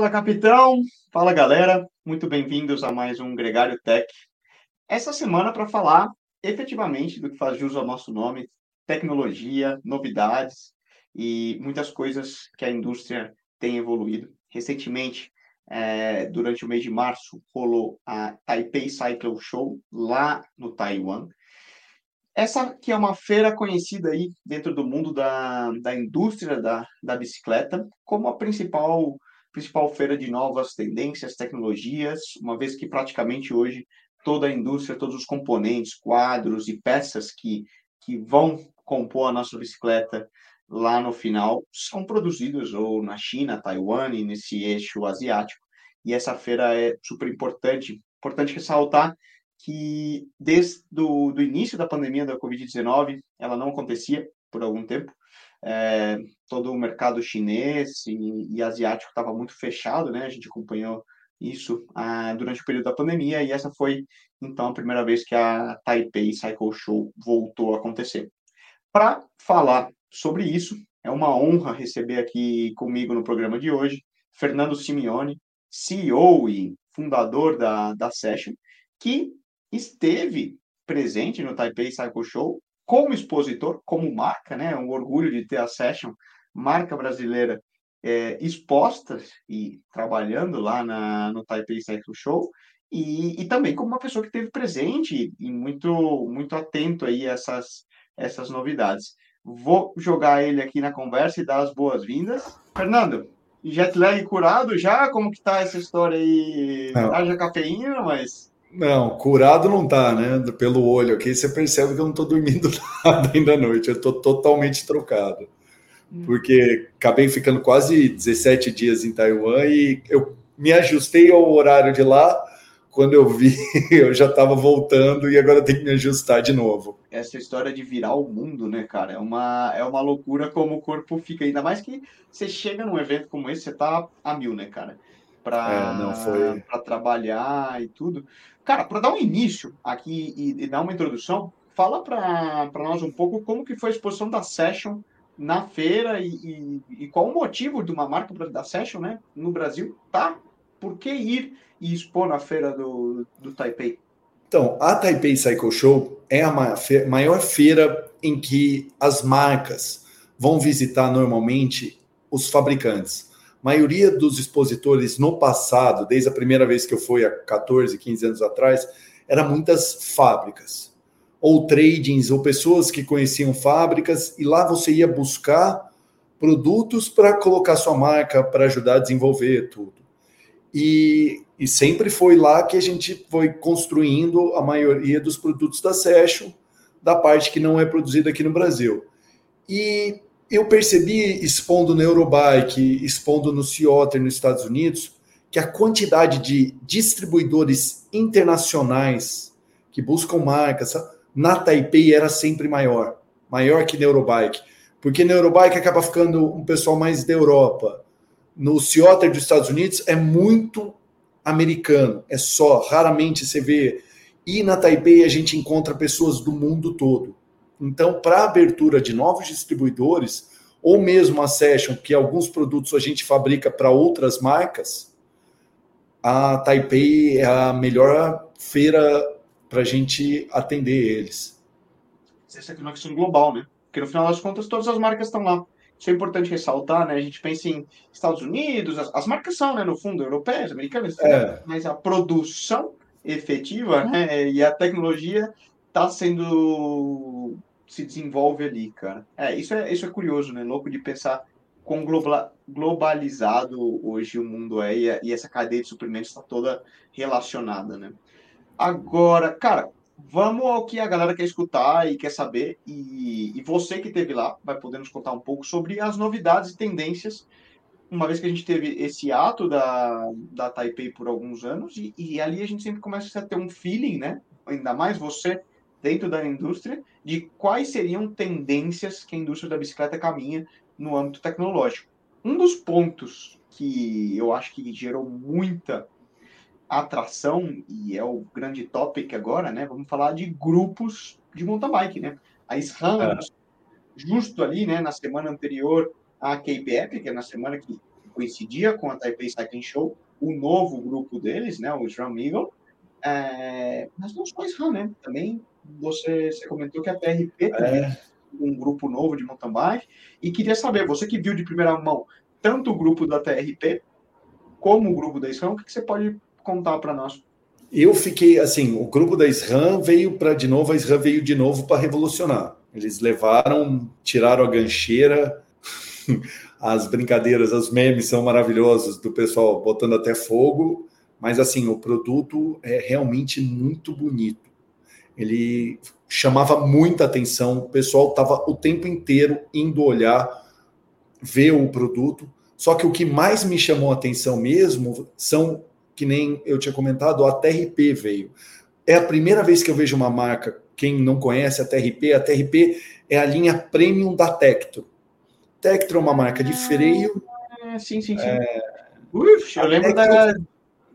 Fala, capitão! Fala, galera! Muito bem-vindos a mais um Gregário Tech. Essa semana para falar efetivamente do que faz jus ao nosso nome, tecnologia, novidades e muitas coisas que a indústria tem evoluído. Recentemente, é, durante o mês de março, rolou a Taipei Cycle Show lá no Taiwan. Essa que é uma feira conhecida aí dentro do mundo da, da indústria da, da bicicleta como a principal principal feira de novas tendências, tecnologias, uma vez que praticamente hoje toda a indústria, todos os componentes, quadros e peças que, que vão compor a nossa bicicleta lá no final são produzidos ou na China, Taiwan e nesse eixo asiático. E essa feira é super importante. Importante ressaltar que desde do, início da pandemia da Covid-19, ela não acontecia por algum tempo. É, todo o mercado chinês e, e asiático estava muito fechado, né? A gente acompanhou isso ah, durante o período da pandemia e essa foi então a primeira vez que a Taipei Cycle Show voltou a acontecer. Para falar sobre isso, é uma honra receber aqui comigo no programa de hoje Fernando Simeone, CEO e fundador da, da Session, que esteve presente no Taipei Cycle Show como expositor, como marca, né? Um orgulho de ter a Session, marca brasileira, é, expostas e trabalhando lá na, no Taipei Cycle Show, e, e também como uma pessoa que esteve presente e muito, muito atento aí a essas, essas novidades. Vou jogar ele aqui na conversa e dar as boas-vindas. Fernando, jet lag curado já? Como que tá essa história aí? Haja cafeína, mas... Não, curado não tá, né? Pelo olho aqui, você percebe que eu não tô dormindo nada ainda à noite. Eu tô totalmente trocado. Hum. Porque acabei ficando quase 17 dias em Taiwan e eu me ajustei ao horário de lá quando eu vi, eu já estava voltando e agora tem que me ajustar de novo. Essa história de virar o mundo, né, cara? É uma, é uma loucura como o corpo fica. Ainda mais que você chega num evento como esse, você tá a mil, né, cara? Para é, foi... trabalhar e tudo. Cara, para dar um início aqui e, e, dar uma introdução, fala para nós um pouco como que foi a exposição da Session na feira e, e, e qual o motivo de uma marca da Session, né, no Brasil, tá? Por que ir e expor na feira do, do Taipei? Então, a Taipei Cycle Show é a maior feira em que as marcas vão visitar normalmente os fabricantes. Maioria dos expositores no passado, desde a primeira vez que eu fui há 14, 15 anos atrás, eram muitas fábricas, ou tradings, ou pessoas que conheciam fábricas, e lá você ia buscar produtos para colocar sua marca, para ajudar a desenvolver tudo. E, e sempre foi lá que a gente foi construindo a maioria dos produtos da Session, da parte que não é produzida aqui no Brasil. E eu percebi, expondo no Eurobike, expondo no Ciotter nos Estados Unidos, que a quantidade de distribuidores internacionais que buscam marcas na Taipei era sempre maior, maior que na Eurobike. Porque na Eurobike acaba ficando um pessoal mais da Europa no Ciotter dos Estados Unidos é muito americano, é só, raramente você vê. E na Taipei a gente encontra pessoas do mundo todo. Então, para abertura de novos distribuidores, ou mesmo a Session, que alguns produtos a gente fabrica para outras marcas, a Taipei é a melhor feira para a gente atender eles. Essa aqui é uma questão global, né? Porque no final das contas todas as marcas estão lá. Isso é importante ressaltar, né? A gente pensa em Estados Unidos, as, as marcas são, né, no fundo, europeias, americanas, é. mas a produção efetiva né, e a tecnologia está sendo se desenvolve ali, cara. É, isso é, isso é curioso, né? Louco de pensar quão globalizado hoje o mundo é e, e essa cadeia de suprimentos está toda relacionada, né? Agora, cara, vamos ao que a galera quer escutar e quer saber. E, e você que esteve lá vai poder nos contar um pouco sobre as novidades e tendências. Uma vez que a gente teve esse ato da, da Taipei por alguns anos, e, e ali a gente sempre começa a ter um feeling, né? Ainda mais você dentro da indústria, de quais seriam tendências que a indústria da bicicleta caminha no âmbito tecnológico. Um dos pontos que eu acho que gerou muita atração, e é o grande topic agora, né? Vamos falar de grupos de mountain bike, né? A SRAM, é. justo ali, né, na semana anterior à KPF, que é na semana que coincidia com a Taipei Cycling Show, o novo grupo deles, né, o SRAM Eagle, é, mas não só SRAM, né, também você, você comentou que a TRP também é um grupo novo de mountain bike, e queria saber, você que viu de primeira mão tanto o grupo da TRP como o grupo da SRAM, o que você pode contar para nós? Eu fiquei assim, o grupo da SRAM veio para de novo, a SRAM veio de novo para revolucionar. Eles levaram, tiraram a gancheira, as brincadeiras, os memes são maravilhosos do pessoal botando até fogo, mas assim, o produto é realmente muito bonito. Ele chamava muita atenção, o pessoal estava o tempo inteiro indo olhar, ver o produto. Só que o que mais me chamou a atenção mesmo são, que nem eu tinha comentado, a TRP veio. É a primeira vez que eu vejo uma marca, quem não conhece a TRP, a TRP é a linha premium da Tectro. Tectro é uma marca de freio. Ah, sim, sim, sim. É... Uf, eu lembro Tectro... da,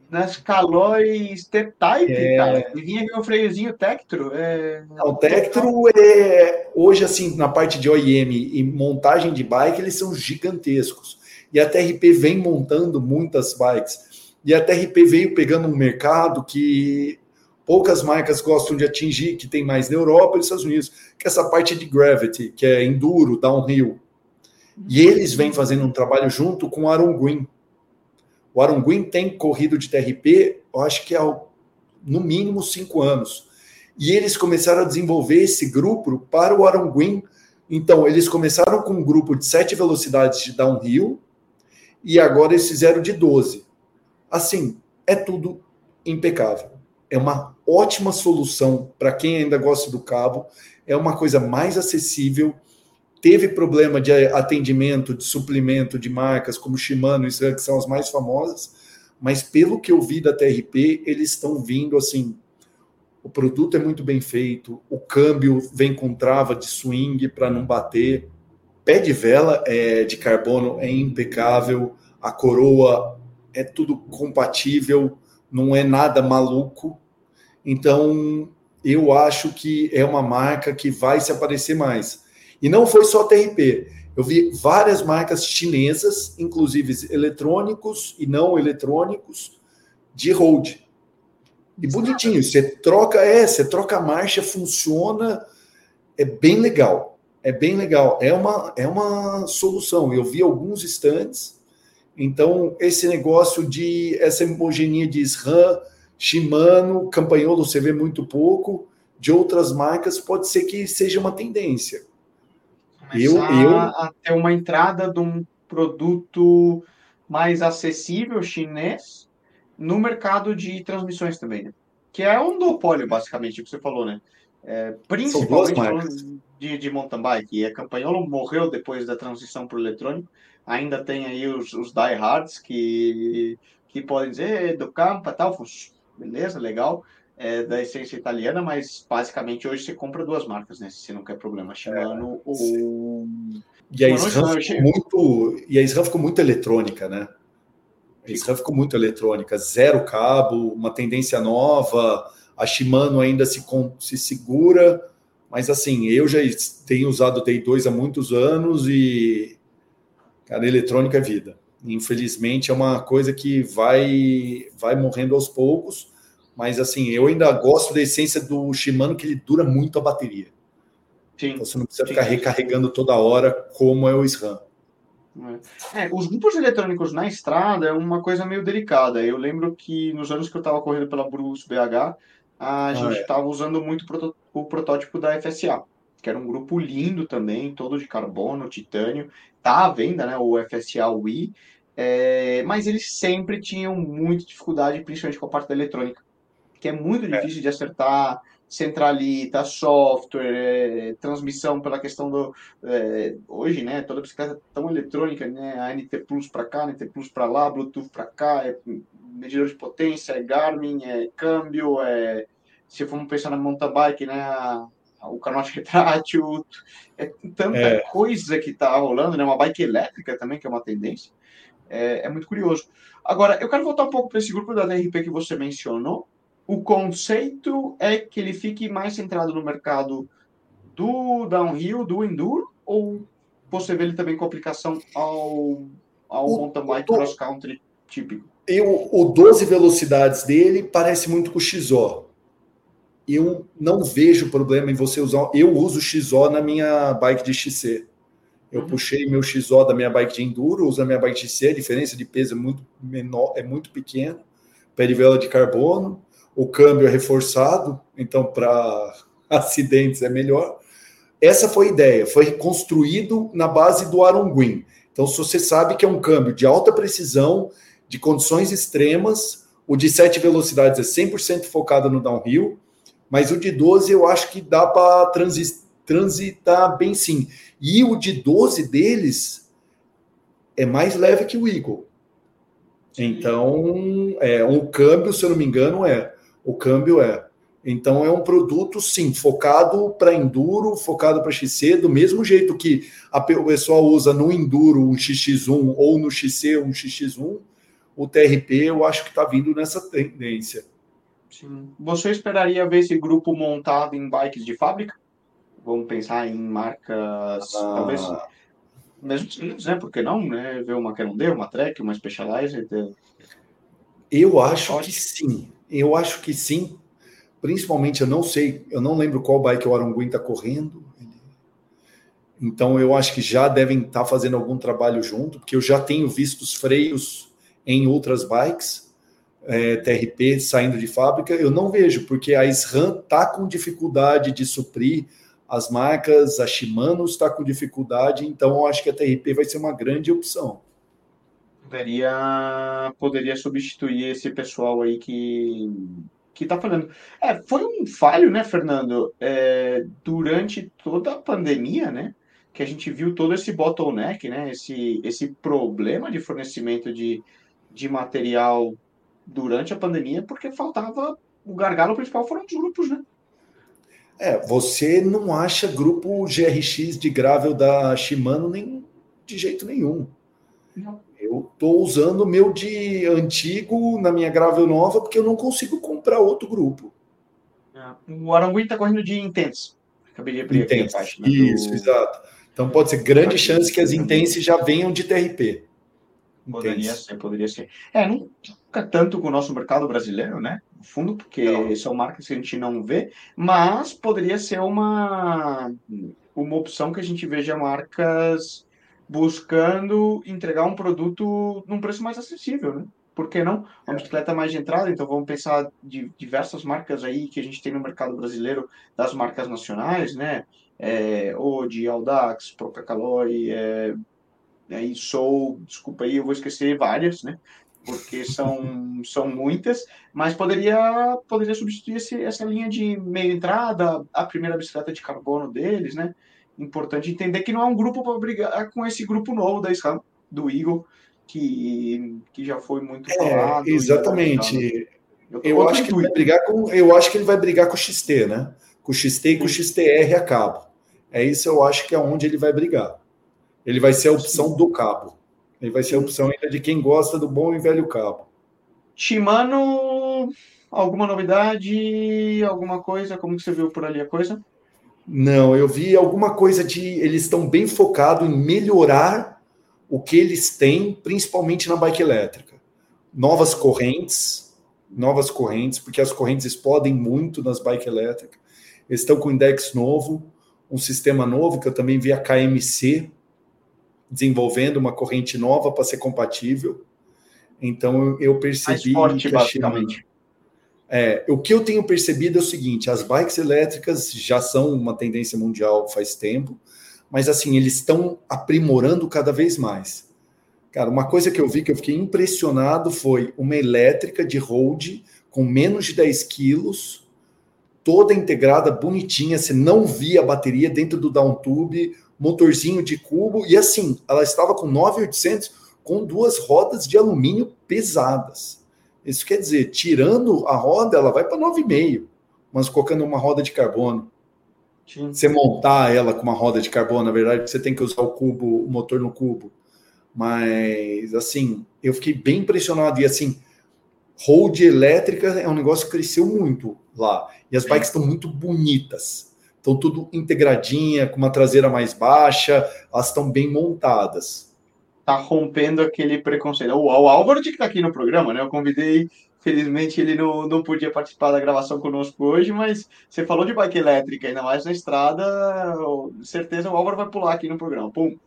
das Calóis T-Type, é... cara. E vinha com o freiozinho Tectro. É... O Tectro é hoje, assim, na parte de OEM e montagem de bike, eles são gigantescos. E a TRP vem montando muitas bikes. E a TRP veio pegando um mercado que poucas marcas gostam de atingir, que tem mais na Europa e nos Estados Unidos, que é essa parte de gravity, que é enduro, downhill. E eles vêm fazendo um trabalho junto com o Aaron Green. O Aaron Green tem corrido de TRP, eu acho que há no mínimo cinco anos. E eles começaram a desenvolver esse grupo para o Aaron Green. Então, eles começaram com um grupo de sete velocidades de downhill e agora eles fizeram de 12. Assim, é tudo impecável. É uma ótima solução para quem ainda gosta do cabo. É uma coisa mais acessível teve problema de atendimento, de suplemento de marcas como Shimano e que são as mais famosas, mas pelo que eu vi da TRP, eles estão vindo assim. O produto é muito bem feito, o câmbio vem com trava de swing para não bater, pé de vela é, de carbono é impecável, a coroa é tudo compatível, não é nada maluco. Então, eu acho que é uma marca que vai se aparecer mais. E não foi só TRP. Eu vi várias marcas chinesas, inclusive eletrônicos e não eletrônicos, de road. E bonitinho, você troca, é, você troca a marcha, funciona, é bem legal. É bem legal. É uma, é uma solução. Eu vi alguns stands, então esse negócio de essa hemogenia de SRAM, Shimano, Campanholo você vê muito pouco, de outras marcas pode ser que seja uma tendência eu, eu... a ter uma entrada de um produto mais acessível chinês no mercado de transmissões também, né? que é um duopólio, basicamente, que você falou, né? É, principalmente de, de mountain bike. E a Campanholo morreu depois da transição para o eletrônico. Ainda tem aí os, os diehards que, que podem dizer do campo tal, beleza, legal é, da essência italiana, mas basicamente hoje você compra duas marcas, né? Se não quer problema, Shimano é, ou. E a SRAM ficou muito. E a SRAM ficou muito eletrônica, né? A SRAM ficou muito eletrônica, zero cabo, uma tendência nova. A Shimano ainda se, se segura, mas assim, eu já tenho usado o T2 há muitos anos e, cara, eletrônica é vida. Infelizmente é uma coisa que vai, vai morrendo aos poucos mas assim, eu ainda gosto da essência do Shimano, que ele dura muito a bateria. Sim, então, você não precisa sim. ficar recarregando toda hora, como é o SRAM. É, os grupos eletrônicos na estrada é uma coisa meio delicada. Eu lembro que nos anos que eu estava correndo pela Bruce BH, a ah, gente estava é. usando muito o protótipo da FSA, que era um grupo lindo também, todo de carbono, titânio. Tá à venda, né, o FSA Wii, é, mas eles sempre tinham muita dificuldade, principalmente com a parte da eletrônica que é muito é. difícil é. de acertar, centralita, software, é, transmissão pela questão do é, hoje, né? Toda bicicleta é tão eletrônica, né? A NT Plus para cá, NT Plus para lá, Bluetooth para cá, é medidor de potência, é Garmin, é câmbio, é se formos pensar na mountain bike, né? A, o canote retrátil, é tanta coisa que está rolando, né? Uma bike elétrica também, que é uma tendência. É, é muito curioso. Agora, eu quero voltar um pouco para esse grupo da DRP que você mencionou, o conceito é que ele fique mais centrado no mercado do downhill, do enduro, ou você vê ele também com aplicação ao ao o, mountain bike cross country típico. Eu, o 12 velocidades dele parece muito com o XO. Eu não vejo problema em você usar. Eu uso XO na minha bike de XC. Eu uhum. puxei meu XO da minha bike de enduro, uso a minha bike de XC, a diferença de peso é muito menor, é muito pequena. Perivela de carbono, o câmbio é reforçado, então para acidentes é melhor. Essa foi a ideia, foi construído na base do Aronguin. Então, se você sabe que é um câmbio de alta precisão, de condições extremas, o de 7 velocidades é 100% focado no downhill, mas o de 12 eu acho que dá para transitar bem sim. E o de 12 deles é mais leve que o Eagle. Então, é um câmbio, se eu não me engano, é. O câmbio é. Então é um produto, sim, focado para enduro, focado para XC, do mesmo jeito que a, o pessoal usa no enduro um XX1 ou no XC um XX1, o TRP eu acho que está vindo nessa tendência. Sim. Você esperaria ver esse grupo montado em bikes de fábrica? Vamos pensar em marcas, ah. talvez mesmo né? Por que não, né? Ver uma D, uma Trek, uma Specialized. Eu acho que sim. Eu acho que sim, Principalmente, eu não sei, eu não lembro qual bike o Aranguin está correndo. Então, eu acho que já devem estar tá fazendo algum trabalho junto, porque eu já tenho visto os freios em outras bikes, é, TRP saindo de fábrica. Eu não vejo, porque a SRAM está com dificuldade de suprir as marcas, a Shimano está com dificuldade, então eu acho que a TRP vai ser uma grande opção. Poderia, poderia substituir esse pessoal aí que que tá falando. É, foi um falho, né, Fernando? É, durante toda a pandemia, né? Que a gente viu todo esse bottleneck, né? Esse, esse problema de fornecimento de, de material durante a pandemia, porque faltava. O gargalo principal foram os grupos, né? É, você não acha grupo GRX de gravel da Shimano nem de jeito nenhum. Não. Eu estou usando o meu de antigo na minha gravel nova porque eu não consigo comprar outro grupo. É. O Aranguim está correndo de Intense. Acabei de abrir a página. Isso, do... exato. Então pode ser grande chance que as Intense já venham de TRP. Poderia Intense. ser, poderia ser. É, não fica tanto com o nosso mercado brasileiro, né? No fundo, porque não. são marcas que a gente não vê, mas poderia ser uma, uma opção que a gente veja marcas buscando entregar um produto num preço mais acessível, né? Por que não? Uma é. bicicleta mais de entrada, então vamos pensar de diversas marcas aí que a gente tem no mercado brasileiro, das marcas nacionais, né? É, Ode, Audax, Procacalori, é, aí Soul, desculpa aí, eu vou esquecer várias, né? Porque são, são muitas, mas poderia, poderia substituir esse, essa linha de meia entrada, a primeira bicicleta de carbono deles, né? Importante entender que não é um grupo para brigar com esse grupo novo da SRAM, do Eagle, que, que já foi muito é, falado. Exatamente. Eu, eu acho que ele vai brigar com, eu acho que ele vai brigar com o XT, né? Com o XT e com o XTR a cabo. É isso eu acho que é onde ele vai brigar. Ele vai ser a opção do cabo. Ele vai ser a opção ainda de quem gosta do bom e velho cabo. Shimano, alguma novidade, alguma coisa? Como que você viu por ali a coisa? Não, eu vi alguma coisa de. Eles estão bem focados em melhorar o que eles têm, principalmente na bike elétrica. Novas correntes, novas correntes, porque as correntes explodem muito nas bikes elétricas. Eles estão com index novo, um sistema novo, que eu também vi a KMC desenvolvendo uma corrente nova para ser compatível. Então eu percebi forte, que a basicamente. É, o que eu tenho percebido é o seguinte: as bikes elétricas já são uma tendência mundial faz tempo, mas assim, eles estão aprimorando cada vez mais. Cara, uma coisa que eu vi que eu fiquei impressionado foi uma elétrica de road com menos de 10 quilos, toda integrada, bonitinha, você não via a bateria dentro do downtube, motorzinho de cubo, e assim, ela estava com 9,800 com duas rodas de alumínio pesadas. Isso quer dizer, tirando a roda, ela vai para 9,5, mas colocando uma roda de carbono. Sim. Você montar ela com uma roda de carbono, na verdade, você tem que usar o cubo, o motor no cubo. Mas, assim, eu fiquei bem impressionado. E, assim, road elétrica é um negócio que cresceu muito lá. E as bikes estão muito bonitas. Estão tudo integradinha, com uma traseira mais baixa, elas estão bem montadas. Tá rompendo aquele preconceito. O, o Álvaro que tá aqui no programa, né? Eu convidei, felizmente ele não, não podia participar da gravação conosco hoje, mas você falou de bike elétrica, ainda mais na estrada, certeza o Álvaro vai pular aqui no programa. Pum!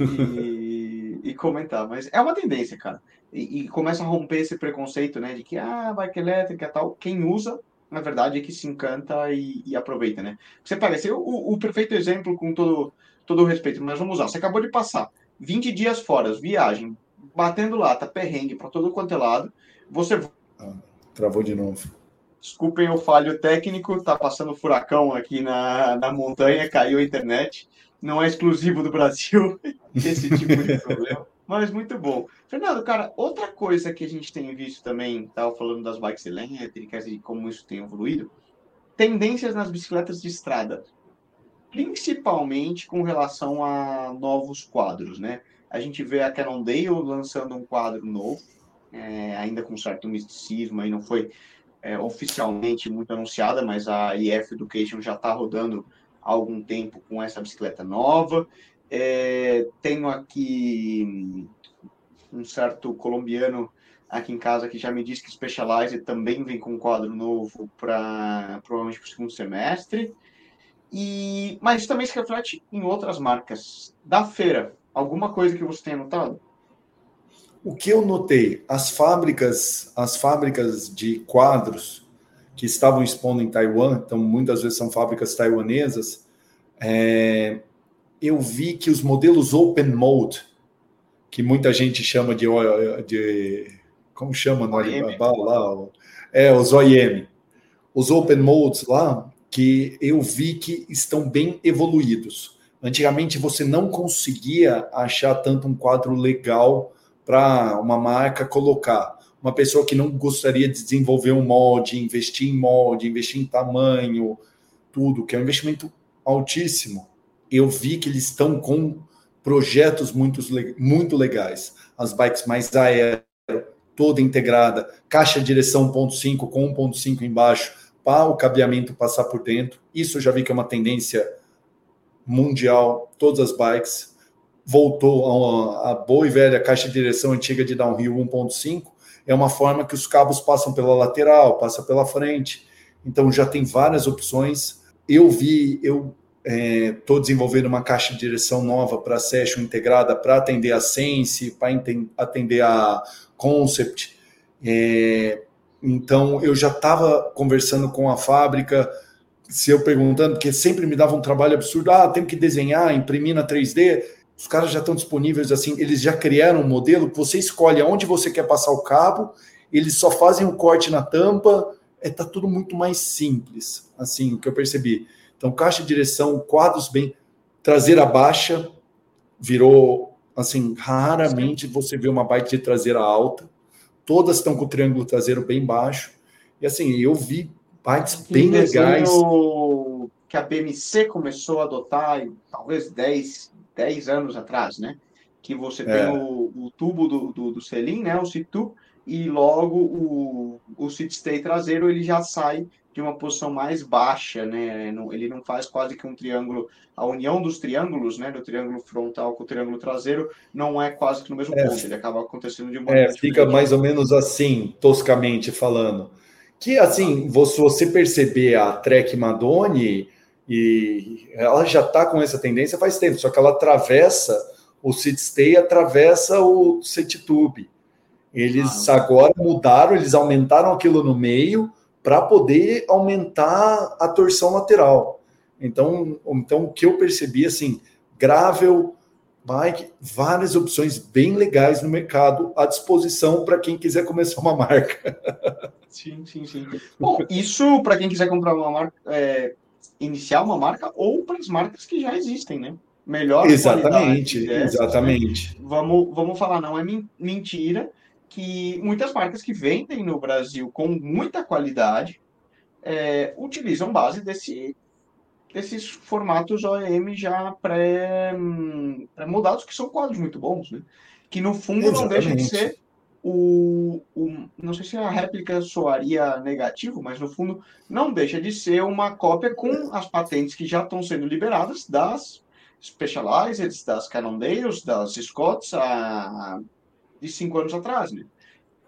E, e comentar. Mas é uma tendência, cara. E, e, começa a romper esse preconceito, né? De que, ah, bike elétrica tal. Quem usa, na verdade, é que se encanta e, e aproveita, né? Você assim, o, o perfeito exemplo com todo, todo o respeito, mas vamos usar. Você acabou de passar 20 dias fora, viagem, batendo lata, perrengue para todo quanto é lado. Você. Ah, travou de novo. Desculpem o falho técnico, tá passando furacão aqui na, na montanha, caiu a internet. Não é exclusivo do Brasil esse tipo de problema, mas muito bom. Fernando, cara, outra coisa que a gente tem visto também, estava falando das bikes elétricas e como isso tem evoluído, tendências nas bicicletas de estrada principalmente com relação a novos quadros, né? A gente vê a Cannondale lançando um quadro novo, é, ainda com certo misticismo, aí não foi é, oficialmente muito anunciada, mas a IF Education já está rodando há algum tempo com essa bicicleta nova. É, tenho aqui um certo colombiano aqui em casa que já me disse que Specialized também vem com um quadro novo para provavelmente para o segundo semestre. E, mas isso também se reflete em outras marcas. Da feira, alguma coisa que você tenha notado? O que eu notei, as fábricas, as fábricas de quadros que estavam expondo em Taiwan, então muitas vezes são fábricas taiwanesas, é, eu vi que os modelos open mode, que muita gente chama de, de como chama no Alibaba lá, é os OEM, os open modes lá, que eu vi que estão bem evoluídos. Antigamente você não conseguia achar tanto um quadro legal para uma marca colocar. Uma pessoa que não gostaria de desenvolver um molde, investir em molde, investir em tamanho, tudo, que é um investimento altíssimo. Eu vi que eles estão com projetos muito, muito legais. As bikes mais aéreas, toda integrada, caixa direção 1.5 com 1.5 embaixo, para o cabeamento passar por dentro. Isso já vi que é uma tendência mundial, todas as bikes. Voltou a, a boa e velha caixa de direção antiga de downhill 1.5, é uma forma que os cabos passam pela lateral, passa pela frente. Então já tem várias opções. Eu vi, eu estou é, desenvolvendo uma caixa de direção nova para Session integrada para atender a Sense, para atender a Concept. É, então, eu já estava conversando com a fábrica, se eu perguntando, porque sempre me dava um trabalho absurdo. Ah, tem que desenhar, imprimir na 3D. Os caras já estão disponíveis assim, eles já criaram um modelo você escolhe aonde você quer passar o cabo, eles só fazem o corte na tampa, é tá tudo muito mais simples, assim, o que eu percebi. Então, caixa de direção, quadros bem, traseira baixa, virou assim, raramente você vê uma bike de traseira alta todas estão com o triângulo traseiro bem baixo. E assim, eu vi bikes bem legais. Que a BMC começou a adotar, talvez 10, 10 anos atrás, né? Que você tem é. o, o, tubo do, do, do selim, né? O situ, e logo o, o sit stay traseiro ele já sai de uma posição mais baixa, né? Ele não faz quase que um triângulo, a união dos triângulos, né? Do triângulo frontal com o triângulo traseiro, não é quase que no mesmo é, ponto, ele acaba acontecendo de uma É, fica mais ou menos assim, toscamente falando. Que assim, se você perceber a Trek Madone, e ela já está com essa tendência faz tempo, só que ela atravessa o sit stay, atravessa o sit tube. Eles ah, agora mudaram, eles aumentaram aquilo no meio para poder aumentar a torção lateral. Então, então o que eu percebi assim, gravel, bike, várias opções bem legais no mercado à disposição para quem quiser começar uma marca. Sim, sim, sim. Bom, isso para quem quiser comprar uma marca, é, iniciar uma marca ou para as marcas que já existem, né? Melhor exatamente, dessas, exatamente. Né? Vamos, vamos falar, não é mentira que muitas marcas que vendem no Brasil com muita qualidade é, utilizam base desse, desses formatos OEM já pré-moldados, que são quadros muito bons, né? Que no fundo Exatamente. não deixa de ser o, o, Não sei se a réplica soaria negativo, mas no fundo não deixa de ser uma cópia com as patentes que já estão sendo liberadas das Specialized, das Cannondales, das Scotts, há de cinco anos atrás, né?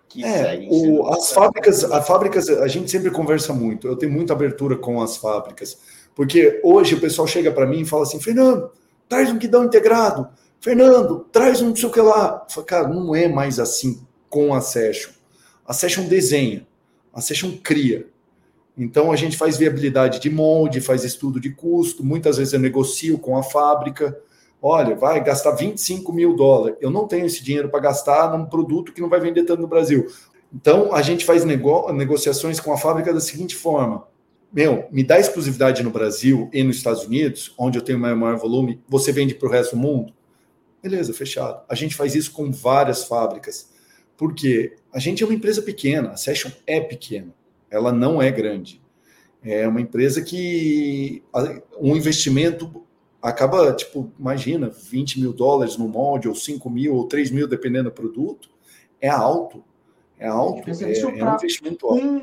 Que é, o, as fábricas, a fábricas, a gente sempre conversa muito. Eu tenho muita abertura com as fábricas, porque hoje o pessoal chega para mim e fala assim, Fernando, traz um guidão integrado. Fernando, traz um não sei o que lá. Falo, cara, não é mais assim com a Session. A Session desenha, a Session cria. Então a gente faz viabilidade de molde, faz estudo de custo, muitas vezes eu negocio com a fábrica. Olha, vai gastar 25 mil dólares. Eu não tenho esse dinheiro para gastar num produto que não vai vender tanto no Brasil. Então a gente faz nego negociações com a fábrica da seguinte forma: meu, me dá exclusividade no Brasil e nos Estados Unidos, onde eu tenho maior, maior volume, você vende para o resto do mundo? Beleza, fechado. A gente faz isso com várias fábricas. Porque a gente é uma empresa pequena, a Session é pequena ela não é grande. É uma empresa que um investimento acaba, tipo, imagina, 20 mil dólares no molde, ou 5 mil, ou 3 mil, dependendo do produto, é alto. É alto, é, é um investimento alto. Um,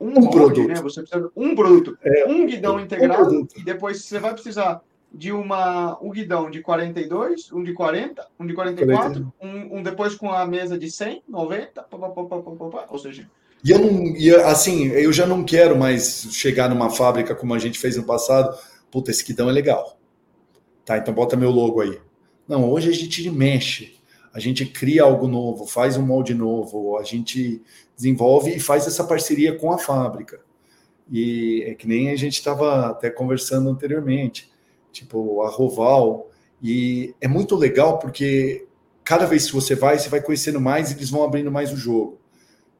um, um molde, produto. Né? Você precisa de um produto, é, um guidão integrado, um e depois você vai precisar de uma, um guidão de 42, um de 40, um de 44, um, um depois com a mesa de 100, 90, pá, pá, pá, ou seja, e eu não, e assim, eu já não quero mais chegar numa fábrica como a gente fez no passado. Puta, esse guidão é legal. Tá, então bota meu logo aí. Não, hoje a gente mexe, a gente cria algo novo, faz um molde novo, a gente desenvolve e faz essa parceria com a fábrica. E é que nem a gente estava até conversando anteriormente, tipo a Roval. E é muito legal porque cada vez que você vai, você vai conhecendo mais e eles vão abrindo mais o jogo.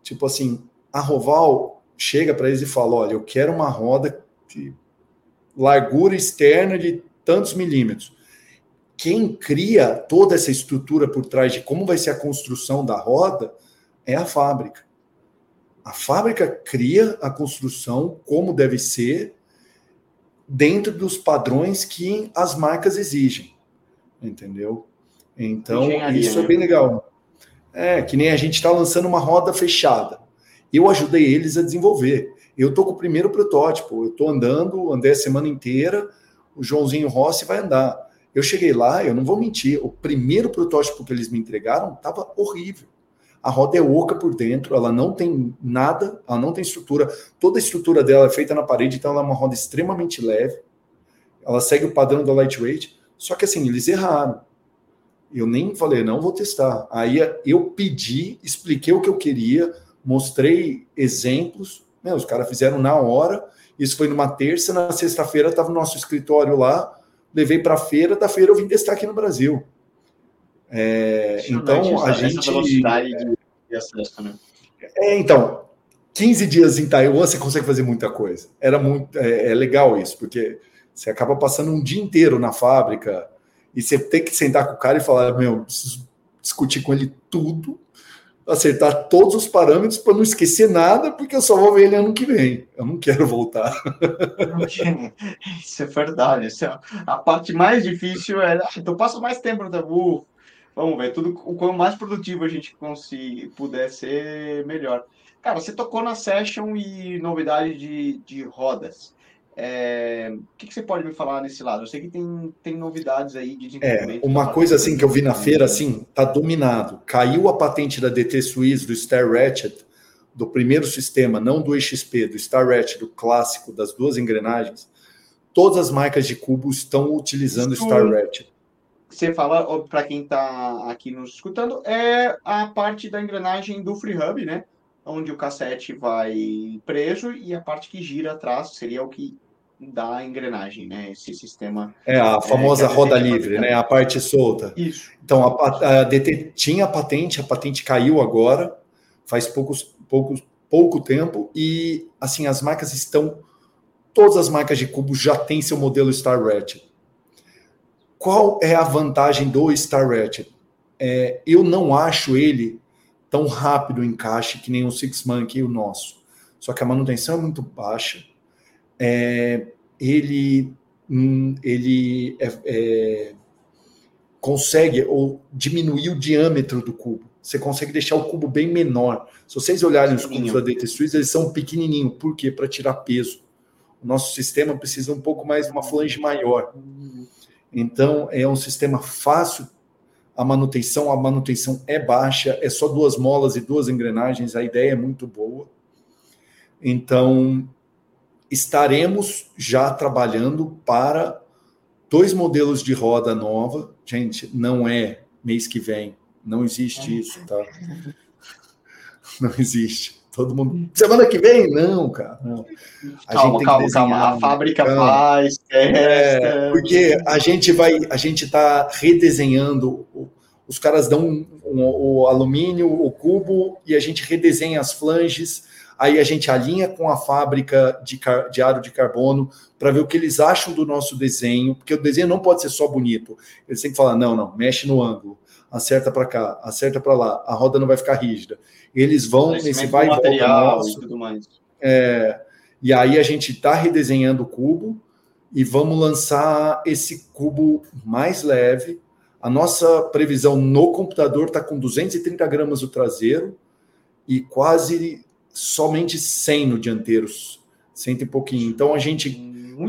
Tipo assim, a Roval chega para eles e fala: olha, eu quero uma roda de largura externa de tantos milímetros. Quem cria toda essa estrutura por trás de como vai ser a construção da roda é a fábrica. A fábrica cria a construção como deve ser dentro dos padrões que as marcas exigem, entendeu? Então, isso é né? bem legal. É, que nem a gente está lançando uma roda fechada. Eu ajudei eles a desenvolver. Eu estou com o primeiro protótipo, eu estou andando, andei a semana inteira, o Joãozinho Rossi vai andar. Eu cheguei lá, eu não vou mentir, o primeiro protótipo que eles me entregaram estava horrível. A roda é oca por dentro, ela não tem nada, ela não tem estrutura. Toda a estrutura dela é feita na parede, então ela é uma roda extremamente leve. Ela segue o padrão da lightweight. Só que assim, eles erraram. Eu nem falei, não vou testar. Aí eu pedi, expliquei o que eu queria, mostrei exemplos. Os caras fizeram na hora. Isso foi numa terça, na sexta-feira estava no nosso escritório lá. Levei para a feira, da feira eu vim testar aqui no Brasil. É, então a gente. velocidade de acesso, né? É, então, 15 dias em Taiwan você consegue fazer muita coisa. Era muito é, é legal isso, porque você acaba passando um dia inteiro na fábrica e você tem que sentar com o cara e falar: meu, preciso discutir com ele tudo, acertar todos os parâmetros para não esquecer nada, porque eu só vou ver ele ano que vem. Eu não quero voltar. Isso é verdade. Isso é a parte mais difícil é. Então passa mais tempo no tabu. Vamos ver, tudo o quanto mais produtivo a gente puder ser, melhor. Cara, você tocou na session e novidade de, de rodas. É, o que, que, você pode me falar nesse lado? Eu sei que tem, tem novidades aí de desenvolvimento. É, uma coisa assim que eu vi na feira, assim, tá dominado. Caiu a patente da DT Suisse do Star Ratchet, do primeiro sistema, não do EXP, do Star Ratchet, do clássico, das duas engrenagens. Todas as marcas de cubo estão utilizando o Star Ratchet. Você fala, para quem está aqui nos escutando, é a parte da engrenagem do Free Hub, né? Onde o cassete vai preso e a parte que gira atrás seria o que da engrenagem, né? Esse sistema. É a famosa é, roda livre, né? A parte solta. Isso. Então a, a DT tinha a patente, a patente caiu agora, faz poucos, poucos, pouco tempo e assim as marcas estão, todas as marcas de cubo já têm seu modelo Star Ratchet. Qual é a vantagem do Star Ratchet? É, eu não acho ele tão rápido o encaixe que nem o Six Monkey e o nosso. Só que a manutenção é muito baixa é, ele, hum, ele é, é, consegue ou diminuir o diâmetro do cubo. Você consegue deixar o cubo bem menor. Se vocês olharem os cubos da DT Suisse, eles são pequenininhos. Por quê? Para tirar peso. O nosso sistema precisa um pouco mais de uma flange maior. Então, é um sistema fácil. A manutenção, a manutenção é baixa, é só duas molas e duas engrenagens, a ideia é muito boa. Então, estaremos já trabalhando para dois modelos de roda nova. Gente, não é mês que vem, não existe isso, tá? Não existe. Todo mundo. Semana que vem? Não, cara. Não. A calma, calma, calma. A fábrica faz. É, porque a gente vai, a gente está redesenhando. Os caras dão um, um, o alumínio, o cubo, e a gente redesenha as flanges. Aí a gente alinha com a fábrica de, car, de aro de carbono para ver o que eles acham do nosso desenho, porque o desenho não pode ser só bonito. Eles têm que falar: não, não, mexe no ângulo acerta para cá, acerta para lá, a roda não vai ficar rígida. Eles vão nesse vai e volta nosso, tudo mais. É, e aí a gente está redesenhando o cubo e vamos lançar esse cubo mais leve. A nossa previsão no computador está com 230 gramas no traseiro e quase somente 100 no dianteiro, cento e pouquinho. Então a gente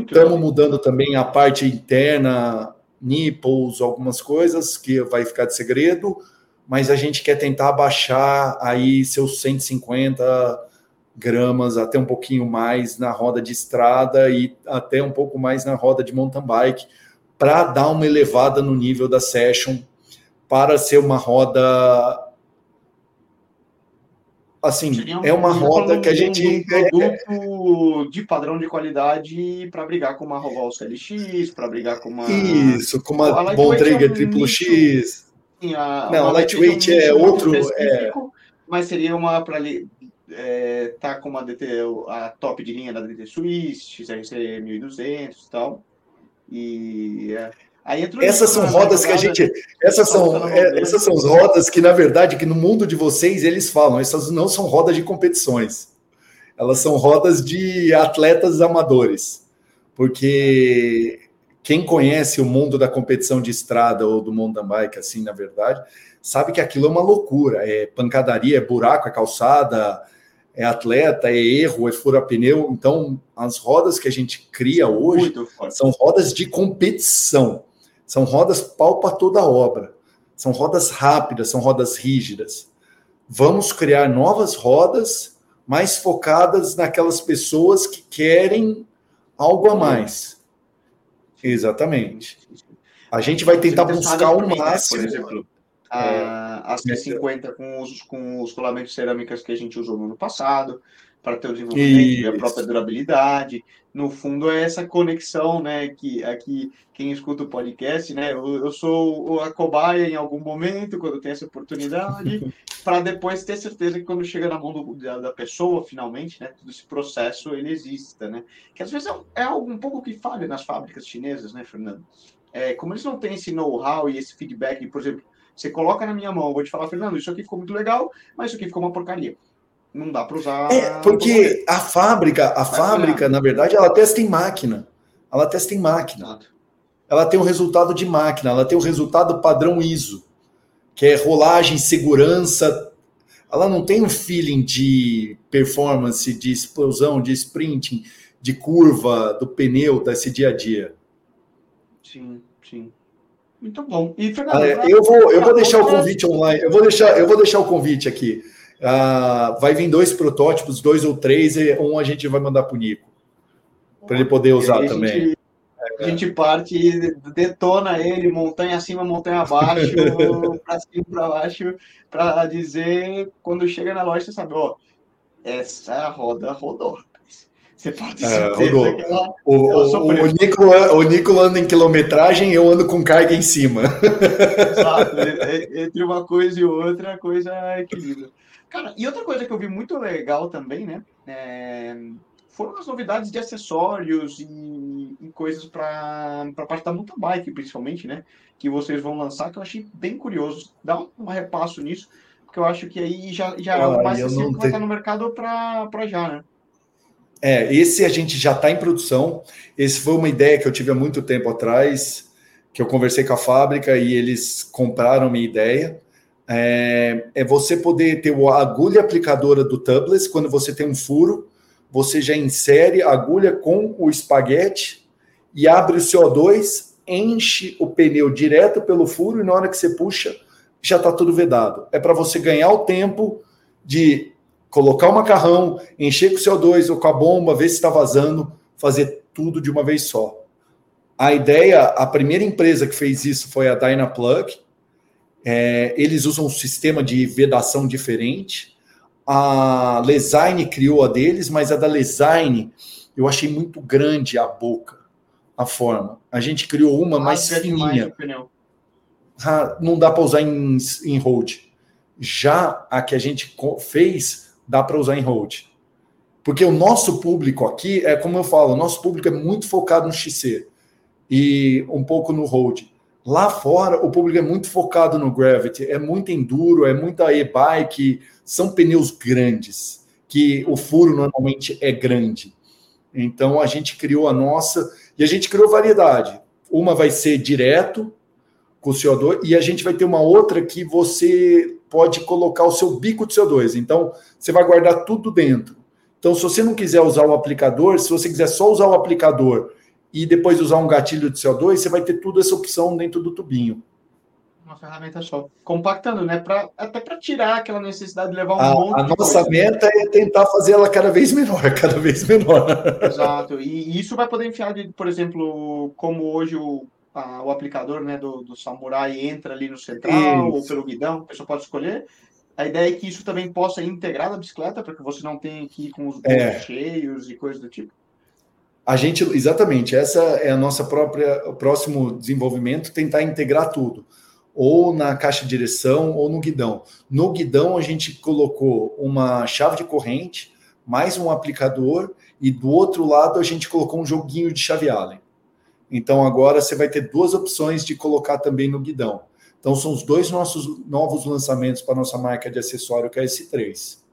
estamos mudando também a parte interna, nipples, algumas coisas que vai ficar de segredo, mas a gente quer tentar baixar aí seus 150 gramas, até um pouquinho mais na roda de estrada e até um pouco mais na roda de mountain bike, para dar uma elevada no nível da session, para ser uma roda assim, é uma roda que a gente um produto de padrão de qualidade para brigar com uma Rovalska LX, para brigar com uma Isso, com uma Bontrager é um X. Sim, a, Não, a Lightweight é, um outro, é... mas seria uma para é, tá com uma DT, a top de linha da DT Swiss, XRC 1200 e tal. E é, essas são rodas que a gente. Essas são, é, essas são as rodas que, na verdade, que no mundo de vocês eles falam, essas não são rodas de competições. Elas são rodas de atletas amadores. Porque quem conhece o mundo da competição de estrada ou do mountain bike, assim, na verdade, sabe que aquilo é uma loucura. É pancadaria, é buraco, é calçada, é atleta, é erro, é fura pneu. Então, as rodas que a gente cria hoje são rodas de competição. São rodas pau para toda obra. São rodas rápidas, são rodas rígidas. Vamos criar novas rodas mais focadas naquelas pessoas que querem algo a mais. Exatamente. A gente vai tentar buscar o máximo. Por exemplo, a, as T50 com os, com os filamentos cerâmicas que a gente usou no ano passado, para ter o desenvolvimento Isso. e a própria durabilidade. No fundo, é essa conexão, né? Que aqui, quem escuta o podcast, né? Eu, eu sou a cobaia em algum momento, quando tem essa oportunidade, para depois ter certeza que quando chega na mão do, da, da, pessoa, finalmente, né? Todo esse processo ele exista, né? Que às vezes é, é algo um pouco que falha nas fábricas chinesas, né, Fernando? É, como eles não têm esse know-how e esse feedback, por exemplo, você coloca na minha mão, eu vou te falar, Fernando, isso aqui ficou muito legal, mas isso aqui ficou uma porcaria não dá para usar. É, porque a fábrica, a Vai fábrica, na verdade, ela testa em máquina. Ela testa em máquina. Exato. Ela tem o um resultado de máquina, ela tem o um resultado padrão ISO, que é rolagem, segurança. Ela não tem um feeling de performance, de explosão, de sprinting, de curva do pneu desse dia a dia. Sim, sim. Muito bom. E, Fernando, ah, é, eu vou, eu vou deixar o convite online. Eu vou deixar, eu vou deixar o convite aqui. Uh, vai vir dois protótipos, dois ou três, e um a gente vai mandar para o Nico, para ele poder usar também. Gente, a gente parte, detona ele, montanha acima, montanha abaixo, para cima, para baixo, para dizer, quando chega na loja, você sabe, ó, essa roda rodou. Você pode é, rodou. que ela, o, ela o, o, Nico, o Nico anda em quilometragem, eu ando com carga em cima. Exato. Entre uma coisa e outra, a coisa equilibra. Cara, e outra coisa que eu vi muito legal também, né? É, foram as novidades de acessórios e, e coisas para a parte da mountain bike, principalmente, né? Que vocês vão lançar, que eu achei bem curioso. Dá um, repasso nisso, porque eu acho que aí já, já é o mais acessível que vai estar no mercado para já, né? É, esse a gente já está em produção. Esse foi uma ideia que eu tive há muito tempo atrás, que eu conversei com a fábrica e eles compraram minha ideia é, é você poder ter a agulha aplicadora do tubeless, quando você tem um furo, você já insere a agulha com o espaguete e abre o CO2, enche o pneu direto pelo furo e na hora que você puxa, já está tudo vedado. É para você ganhar o tempo de colocar o macarrão, encher com o CO2 ou com a bomba, ver se está vazando, fazer tudo de uma vez só. A ideia, a primeira empresa que fez isso foi a Dynaplug. É, eles usam um sistema de vedação diferente. A Lesign criou a deles, mas a da Lesign eu achei muito grande a boca, a forma. A gente criou uma ah, mais fininha. Ah, não dá para usar em, em road. Já a que a gente fez, dá para usar em road. Porque o nosso público aqui, é como eu falo, o nosso público é muito focado no XC e um pouco no road. Lá fora, o público é muito focado no Gravity, é muito enduro, é muita e-bike, são pneus grandes, que o furo normalmente é grande. Então a gente criou a nossa e a gente criou variedade. Uma vai ser direto com o CO2 e a gente vai ter uma outra que você pode colocar o seu bico de CO2. Então você vai guardar tudo dentro. Então se você não quiser usar o aplicador, se você quiser só usar o aplicador e depois usar um gatilho de CO2, você vai ter tudo essa opção dentro do tubinho. Uma ferramenta só. Compactando, né? Pra, até para tirar aquela necessidade de levar um a, monte A nossa coisa. meta é tentar fazer ela cada vez menor, cada vez menor. Exato. E isso vai poder enfiar, de, por exemplo, como hoje o, a, o aplicador né, do, do Samurai entra ali no central isso. ou pelo guidão, a pessoa pode escolher. A ideia é que isso também possa integrar na bicicleta, para que você não tenha que ir com os bolsos é. cheios e coisas do tipo. A gente, exatamente, essa é a nossa própria, o próximo desenvolvimento, tentar integrar tudo, ou na caixa de direção ou no guidão. No guidão a gente colocou uma chave de corrente, mais um aplicador, e do outro lado a gente colocou um joguinho de chave Allen. Então agora você vai ter duas opções de colocar também no guidão. Então são os dois nossos novos lançamentos para nossa marca de acessório, que é esse 3. Legal, cara.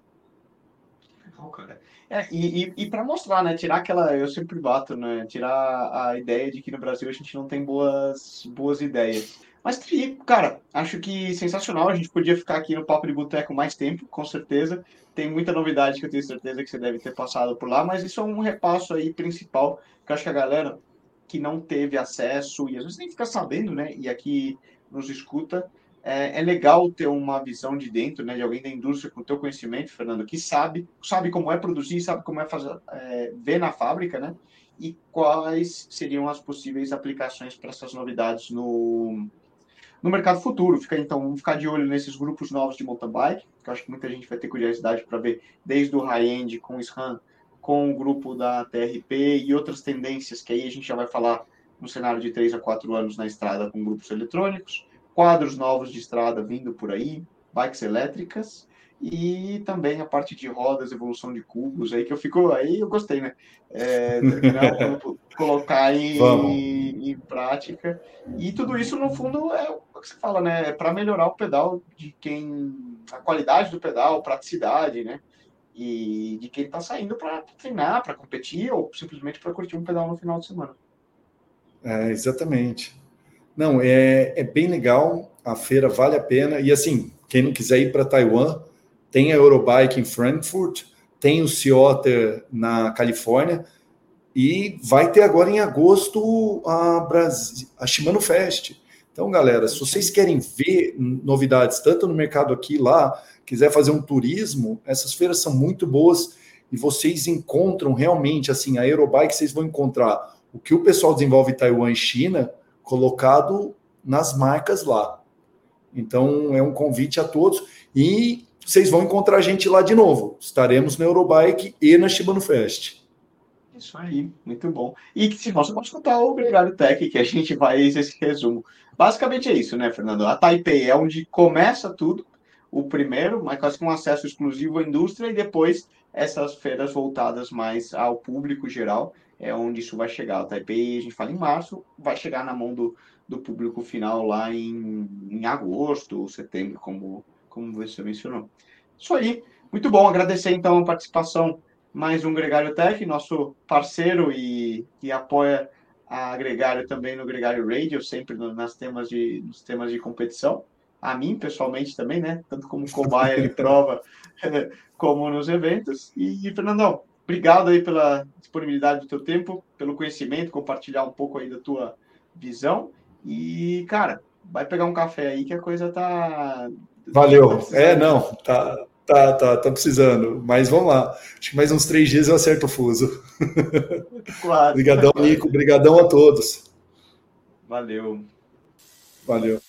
É, e, e, e para mostrar, né? Tirar aquela. Eu sempre bato, né? Tirar a ideia de que no Brasil a gente não tem boas, boas ideias. Mas, cara, acho que sensacional. A gente podia ficar aqui no Papo de Boteco mais tempo, com certeza. Tem muita novidade que eu tenho certeza que você deve ter passado por lá, mas isso é um repasso aí principal que eu acho que a galera que não teve acesso e às vezes nem fica sabendo, né? E aqui nos escuta, é, é, legal ter uma visão de dentro, né, de alguém da indústria com teu conhecimento, Fernando, que sabe, sabe como é produzir, sabe como é fazer, é, ver na fábrica, né, e quais seriam as possíveis aplicações para essas novidades no, no mercado futuro. Fica, então, vamos ficar de olho nesses grupos novos de mountain bike, que eu acho que muita gente vai ter curiosidade para ver, desde o high-end com o SRAM, com o grupo da TRP e outras tendências que aí a gente já vai falar no cenário de 3 a 4 anos na estrada com grupos eletrônicos quadros novos de estrada vindo por aí, bikes elétricas e também a parte de rodas, evolução de cubos aí que eu fico aí eu gostei, né? É, colocar em, em, prática e tudo isso no fundo é o que você fala, né? É para melhorar o pedal de quem a qualidade do pedal, praticidade, né? E de quem está saindo para treinar, para competir ou simplesmente para curtir um pedal no final de semana. É, exatamente. Não, é, é bem legal, a feira vale a pena. E assim, quem não quiser ir para Taiwan, tem a Eurobike em Frankfurt, tem o Cioter na Califórnia, e vai ter agora em agosto a, Brasil, a Shimano Fest. Então, galera, se vocês querem ver novidades, tanto no mercado aqui e lá, quiser fazer um turismo, essas feiras são muito boas e vocês encontram realmente, assim, a Eurobike, vocês vão encontrar o que o pessoal desenvolve em Taiwan e China, colocado nas marcas lá. Então é um convite a todos e vocês vão encontrar a gente lá de novo. Estaremos na Eurobike e na Shibano Fest. Isso aí, muito bom. E se você pode escutar o Gregário Tech, que a gente vai esse resumo. Basicamente é isso, né, Fernando? A Taipei é onde começa tudo, o primeiro, mas quase com acesso exclusivo à indústria, e depois essas feiras voltadas mais ao público geral é onde isso vai chegar. O Taipei, a gente fala em março, vai chegar na mão do, do público final lá em, em agosto ou setembro, como, como você mencionou. Isso aí. Muito bom. Agradecer então a participação mais um Gregário Tech, nosso parceiro e que apoia a Gregário também no Gregário Radio, sempre no, nas temas de, nos temas de competição. A mim, pessoalmente, também, né? Tanto como cobaia de prova, como nos eventos. E, Fernandão, obrigado aí pela disponibilidade do teu tempo, pelo conhecimento, compartilhar um pouco aí da tua, visão. E, cara, vai pegar um café aí que a coisa tá. Valeu. Tá é, não, tá, tá, tá, tá precisando. Mas vamos lá. Acho que mais uns três dias eu acerto o fuso. Claro. Obrigadão, Nico. Obrigadão a todos. Valeu. Valeu.